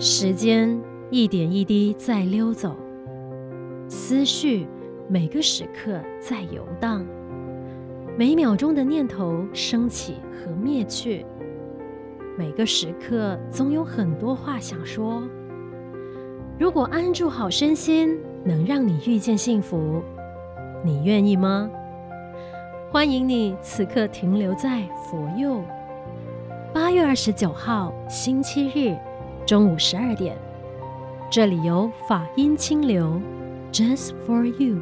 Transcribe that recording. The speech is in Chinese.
时间一点一滴在溜走，思绪每个时刻在游荡，每秒钟的念头升起和灭去，每个时刻总有很多话想说。如果安住好身心，能让你遇见幸福，你愿意吗？欢迎你此刻停留在佛佑。八月二十九号星期日。中午十二点，这里有法音清流，Just for you。